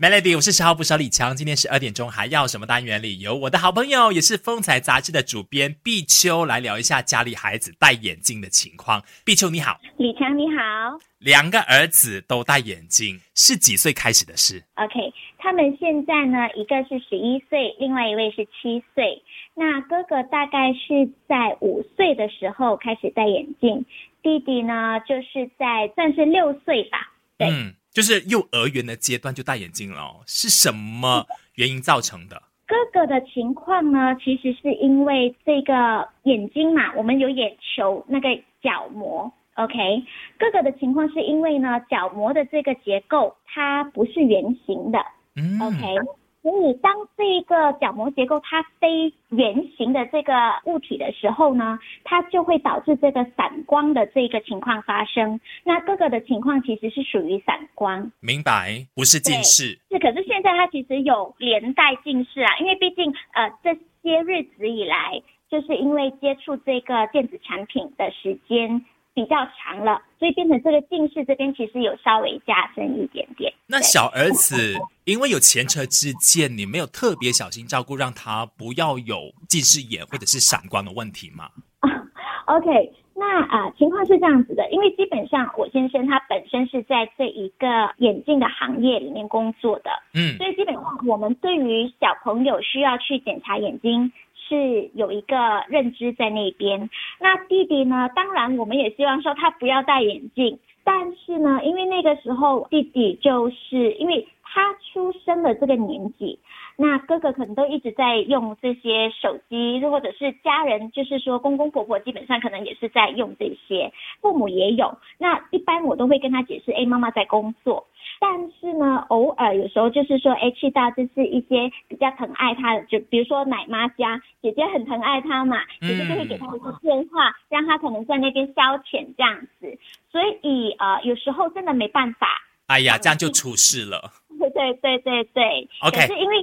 Melody，我是十号不少李强。今天十二点钟还要什么单元里由我的好朋友，也是风采杂志的主编碧秋来聊一下家里孩子戴眼镜的情况。碧秋你好，李强你好。两个儿子都戴眼镜，是几岁开始的事？OK，他们现在呢，一个是十一岁，另外一位是七岁。那哥哥大概是在五岁的时候开始戴眼镜，弟弟呢就是在算是六岁吧。嗯。就是幼儿园的阶段就戴眼镜了，是什么原因造成的？哥哥的情况呢，其实是因为这个眼睛嘛，我们有眼球那个角膜，OK。哥哥的情况是因为呢，角膜的这个结构它不是圆形的嗯，OK。所以，当这一个角膜结构它非圆形的这个物体的时候呢，它就会导致这个散光的这个情况发生。那哥哥的情况其实是属于散光，明白？不是近视。是，可是现在他其实有连带近视啊，因为毕竟呃这些日子以来，就是因为接触这个电子产品的时间。比较长了，所以变成这个近视这边其实有稍微加深一点点。那小儿子因为有前车之鉴，你没有特别小心照顾，让他不要有近视眼或者是闪光的问题吗？OK，那啊情况是这样子的，因为基本上我先生他本身是在这一个眼镜的行业里面工作的，嗯，所以基本上我们对于小朋友需要去检查眼睛。是有一个认知在那边，那弟弟呢？当然，我们也希望说他不要戴眼镜，但是呢，因为那个时候弟弟就是因为他出生的这个年纪，那哥哥可能都一直在用这些手机，或者是家人，就是说公公婆婆基本上可能也是在用这些，父母也有。那一般我都会跟他解释，哎，妈妈在工作。但是呢，偶尔有时候就是说，哎，去到就是一些比较疼爱他的，就比如说奶妈家，姐姐很疼爱他嘛，姐姐就会给他一个电话，让他可能在那边消遣这样子。所以呃，有时候真的没办法。哎呀，这样就出事了。对对对对对。OK。可是因为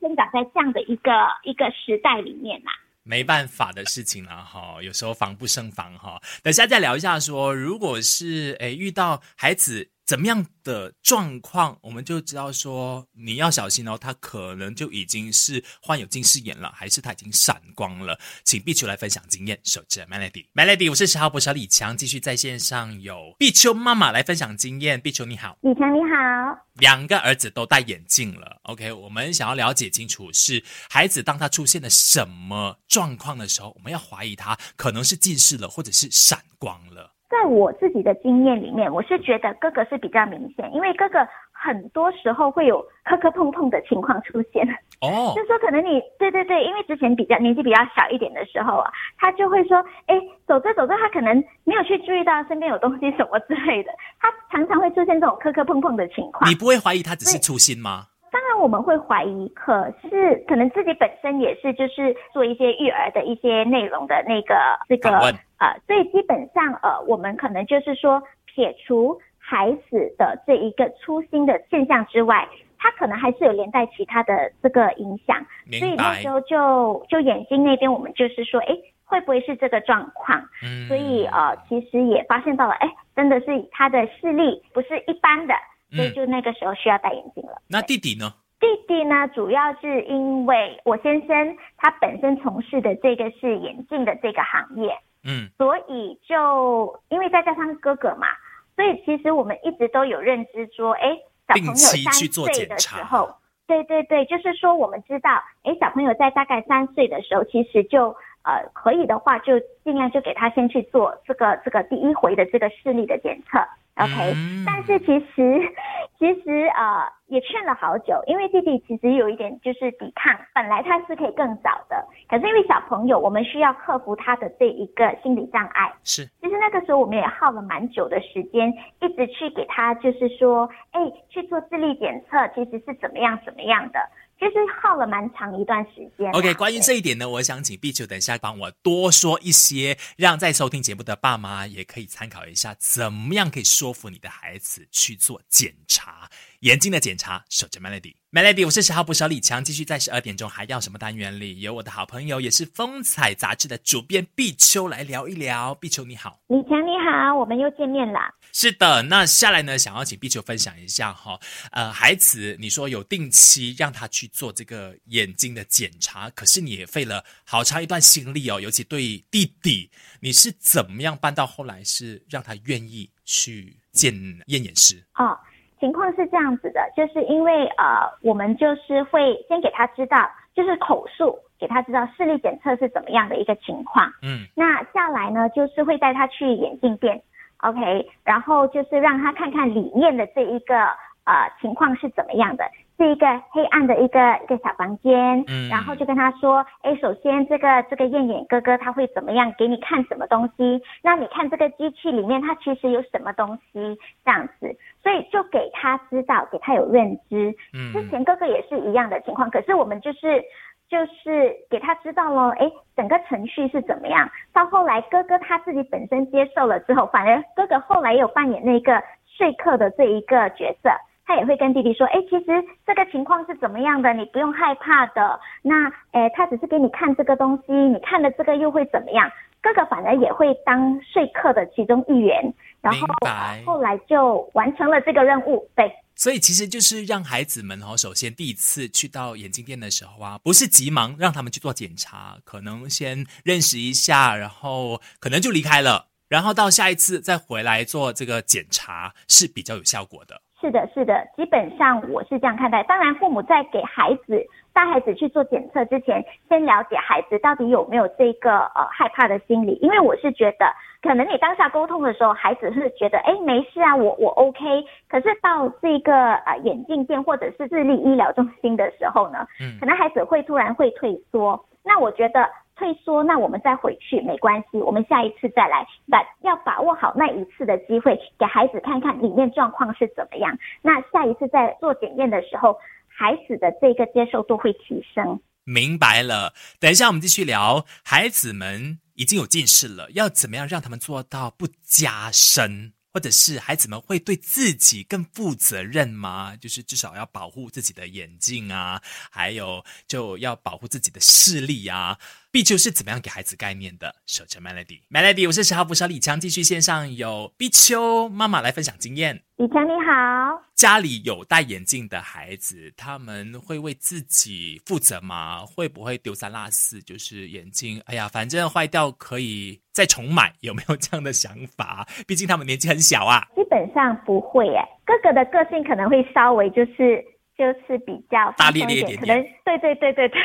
生长在这样的一个一个时代里面呐，没办法的事情了哈。有时候防不胜防哈。等下再聊一下，说如果是诶遇到孩子。怎么样的状况，我们就知道说你要小心哦，他可能就已经是患有近视眼了，还是他已经闪光了？请碧秋来分享经验。守着 Melody，Melody，我是十号博小李强，继续在线上有碧秋妈妈来分享经验。碧秋你好，李强你好，两个儿子都戴眼镜了。OK，我们想要了解清楚是孩子当他出现了什么状况的时候，我们要怀疑他可能是近视了，或者是闪光了。在我自己的经验里面，我是觉得哥哥是比较明显，因为哥哥很多时候会有磕磕碰碰的情况出现。哦，就说可能你对对对，因为之前比较年纪比较小一点的时候啊，他就会说，哎，走着走着，他可能没有去注意到身边有东西什么之类的，他常常会出现这种磕磕碰碰的情况。你不会怀疑他只是粗心吗？我们会怀疑，可是可能自己本身也是就是做一些育儿的一些内容的那个这个呃，所以基本上呃，我们可能就是说撇除孩子的这一个粗心的现象之外，他可能还是有连带其他的这个影响。所以那时候就就眼睛那边，我们就是说，哎，会不会是这个状况？嗯，所以呃，其实也发现到了，哎，真的是他的视力不是一般的。所以就那个时候需要戴眼镜了。那弟弟呢？弟弟呢，主要是因为我先生他本身从事的这个是眼镜的这个行业，嗯，所以就因为再加上哥哥嘛，所以其实我们一直都有认知说，哎，小朋友三岁的时候，对对对，就是说我们知道，哎，小朋友在大概三岁的时候，其实就呃可以的话，就尽量就给他先去做这个这个第一回的这个视力的检测。OK，但是其实，其实呃也劝了好久，因为弟弟其实有一点就是抵抗，本来他是可以更早的，可是因为小朋友，我们需要克服他的这一个心理障碍。是，其实那个时候我们也耗了蛮久的时间，一直去给他就是说，哎，去做智力检测，其实是怎么样怎么样的。其实耗了蛮长一段时间。OK，关于这一点呢，我想请碧秋等一下帮我多说一些，让在收听节目的爸妈也可以参考一下，怎么样可以说服你的孩子去做检查眼睛的检查，守着 Melody，Melody，我是十号捕手李强，继续在十二点钟还要什么单元里，有我的好朋友，也是风采杂志的主编毕秋来聊一聊。毕秋你好，李强你好，我们又见面啦。是的，那下来呢，想要请毕秋分享一下哈，呃，孩子，你说有定期让他去做这个眼睛的检查，可是你也费了好长一段心力哦，尤其对弟弟，你是怎么样办到后来是让他愿意去见验眼师？哦。情况是这样子的，就是因为呃，我们就是会先给他知道，就是口述给他知道视力检测是怎么样的一个情况。嗯，那下来呢，就是会带他去眼镜店，OK，然后就是让他看看里面的这一个呃情况是怎么样的。是一个黑暗的一个一个小房间，嗯，然后就跟他说，哎，首先这个这个燕眼哥哥他会怎么样给你看什么东西？那你看这个机器里面它其实有什么东西这样子，所以就给他知道，给他有认知。嗯，之前哥哥也是一样的情况，可是我们就是就是给他知道了，哎，整个程序是怎么样？到后来哥哥他自己本身接受了之后，反而哥哥后来也有扮演那个说客的这一个角色。他也会跟弟弟说，哎，其实这个情况是怎么样的，你不用害怕的。那，哎，他只是给你看这个东西，你看了这个又会怎么样？哥哥反而也会当说客的其中一员，然后后来就完成了这个任务。对，所以其实就是让孩子们哦，首先第一次去到眼镜店的时候啊，不是急忙让他们去做检查，可能先认识一下，然后可能就离开了，然后到下一次再回来做这个检查是比较有效果的。是的，是的，基本上我是这样看待。当然，父母在给孩子带孩子去做检测之前，先了解孩子到底有没有这个呃害怕的心理。因为我是觉得，可能你当下沟通的时候，孩子是觉得，哎，没事啊，我我 OK。可是到这个呃眼镜店或者是智力医疗中心的时候呢，嗯，可能孩子会突然会退缩。那我觉得。退缩，那我们再回去没关系，我们下一次再来，把要把握好那一次的机会，给孩子看看里面状况是怎么样。那下一次在做检验的时候，孩子的这个接受度会提升。明白了，等一下我们继续聊。孩子们已经有近视了，要怎么样让他们做到不加深？或者是孩子们会对自己更负责任吗？就是至少要保护自己的眼睛啊，还有就要保护自己的视力啊。碧秋是怎么样给孩子概念的？守着 Melody，Melody，我是十号捕手李强，继续线上有碧秋妈妈来分享经验。李强你好，家里有戴眼镜的孩子，他们会为自己负责吗？会不会丢三落四？就是眼镜，哎呀，反正坏掉可以再重买，有没有这样的想法？毕竟他们年纪很小啊。基本上不会诶，哥哥的个性可能会稍微就是就是比较大咧咧一点，可能对对对对对。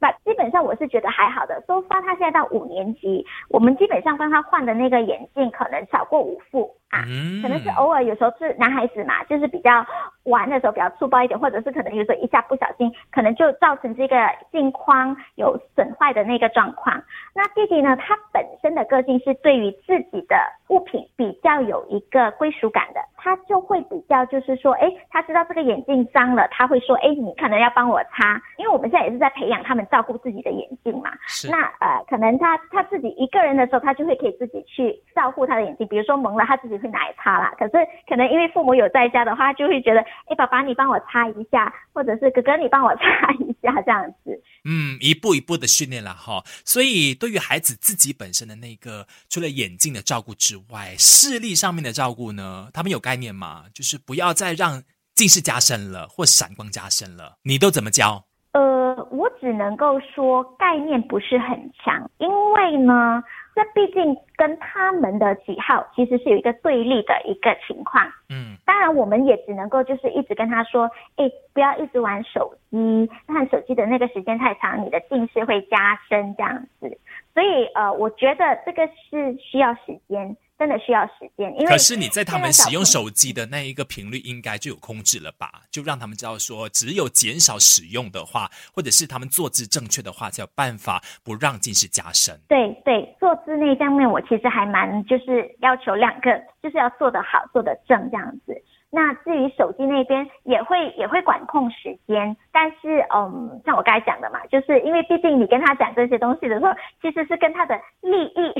那基本上我是觉得还好的。都发他现在到五年级，我们基本上帮他换的那个眼镜可能少过五副啊，可能是偶尔有时候是男孩子嘛，就是比较玩的时候比较粗暴一点，或者是可能有时候一下不小心，可能就造成这个镜框有损坏的那个状况。那弟弟呢，他本身的个性是对于自己的物品比较有一个归属感的，他就会比较就是说，哎，他知道这个眼镜脏了，他会说，哎，你可能要帮我擦，因为我们现在也是在培养他们。照顾自己的眼镜嘛，那呃，可能他他自己一个人的时候，他就会可以自己去照顾他的眼睛，比如说蒙了，他自己会拿来擦啦。可是可能因为父母有在家的话，就会觉得，哎，爸爸你帮我擦一下，或者是哥哥你帮我擦一下这样子。嗯，一步一步的训练了哈。所以对于孩子自己本身的那个，除了眼镜的照顾之外，视力上面的照顾呢，他们有概念吗？就是不要再让近视加深了，或闪光加深了，你都怎么教？呃我只能够说概念不是很强，因为呢，那毕竟跟他们的喜好其实是有一个对立的一个情况。嗯，当然我们也只能够就是一直跟他说，哎，不要一直玩手机，看手机的那个时间太长，你的近视会加深这样子。所以呃，我觉得这个是需要时间。真的需要时间，因为可是你在他们使用手机的那一个频率应该就有控制了吧？就让他们知道说，只有减少使用的话，或者是他们坐姿正确的话，才有办法不让近视加深。对对，坐姿那方面我其实还蛮就是要求两个，就是要做得好，做得正这样子。那至于手机那边也会也会管控时间，但是嗯，像我刚才讲的嘛，就是因为毕竟你跟他讲这些东西的时候，其实是跟他的利益。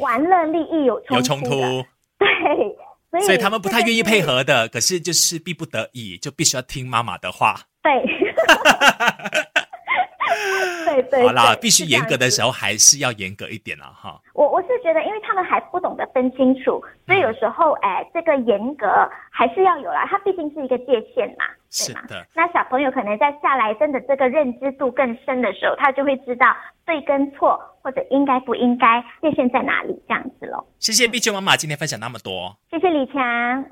玩乐利益有冲突，对，所以他们不太愿意配合的，可是就是逼不得已，就必须要听妈妈的话。对。对对，好啦，必须严格的时候还是要严格一点了哈。我我是觉得，因为他们还不懂得分清楚，所以有时候哎，这个严格还是要有啦。它毕竟是一个界限嘛，是的。那小朋友可能在下来真的这个认知度更深的时候，他就会知道对跟错，或者应该不应该，界限在哪里这样子喽。谢谢碧秋妈妈今天分享那么多，谢谢李强。